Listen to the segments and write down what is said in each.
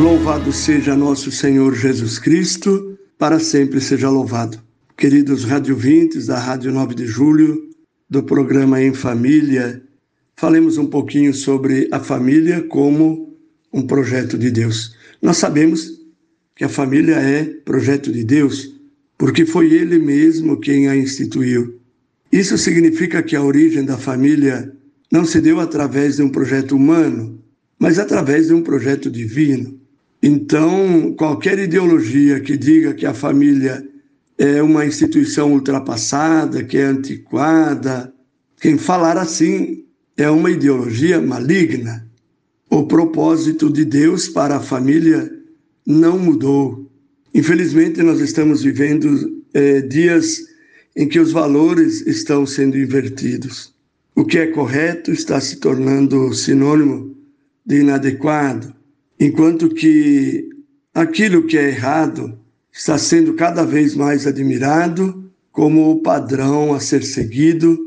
Louvado seja nosso Senhor Jesus Cristo, para sempre seja louvado. Queridos radiovintes da Rádio 9 de Julho, do programa Em Família, falemos um pouquinho sobre a família como um projeto de Deus. Nós sabemos que a família é projeto de Deus, porque foi Ele mesmo quem a instituiu. Isso significa que a origem da família não se deu através de um projeto humano, mas através de um projeto divino. Então, qualquer ideologia que diga que a família é uma instituição ultrapassada, que é antiquada, quem falar assim é uma ideologia maligna. O propósito de Deus para a família não mudou. Infelizmente, nós estamos vivendo é, dias em que os valores estão sendo invertidos. O que é correto está se tornando sinônimo de inadequado enquanto que aquilo que é errado está sendo cada vez mais admirado como o padrão a ser seguido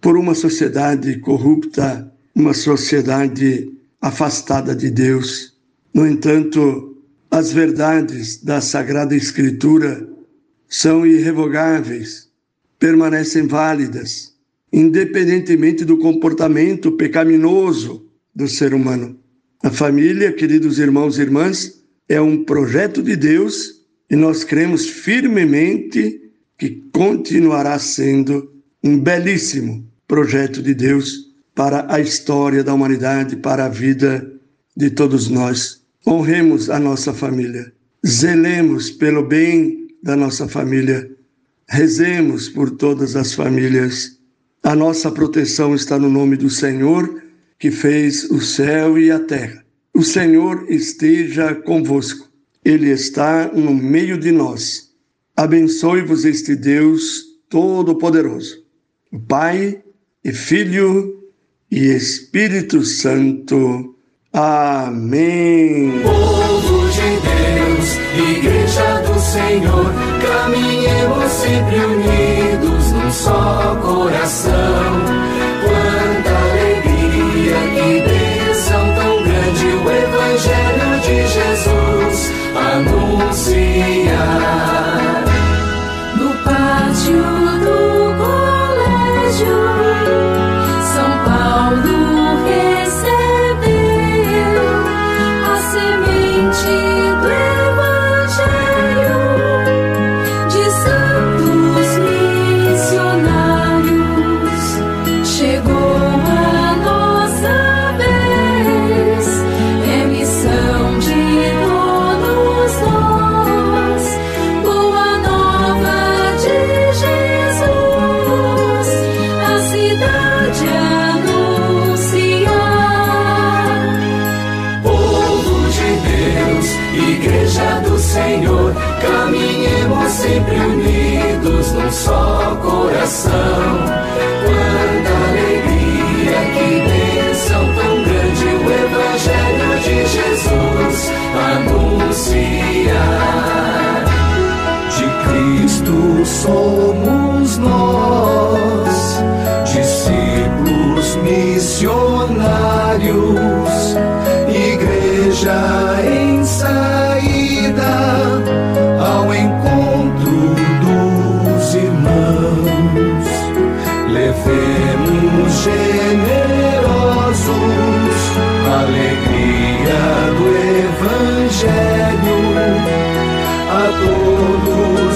por uma sociedade corrupta, uma sociedade afastada de Deus. No entanto, as verdades da Sagrada Escritura são irrevogáveis, permanecem válidas, independentemente do comportamento pecaminoso do ser humano. A família, queridos irmãos e irmãs, é um projeto de Deus e nós cremos firmemente que continuará sendo um belíssimo projeto de Deus para a história da humanidade, para a vida de todos nós. Honremos a nossa família, zelemos pelo bem da nossa família, rezemos por todas as famílias. A nossa proteção está no nome do Senhor que fez o céu e a terra. O Senhor esteja convosco, Ele está no meio de nós. Abençoe-vos este Deus Todo-Poderoso, Pai e Filho e Espírito Santo. Amém. Povo de Deus, Igreja do Senhor, caminhemos sempre unidos num só coração no pátio. Somos a todos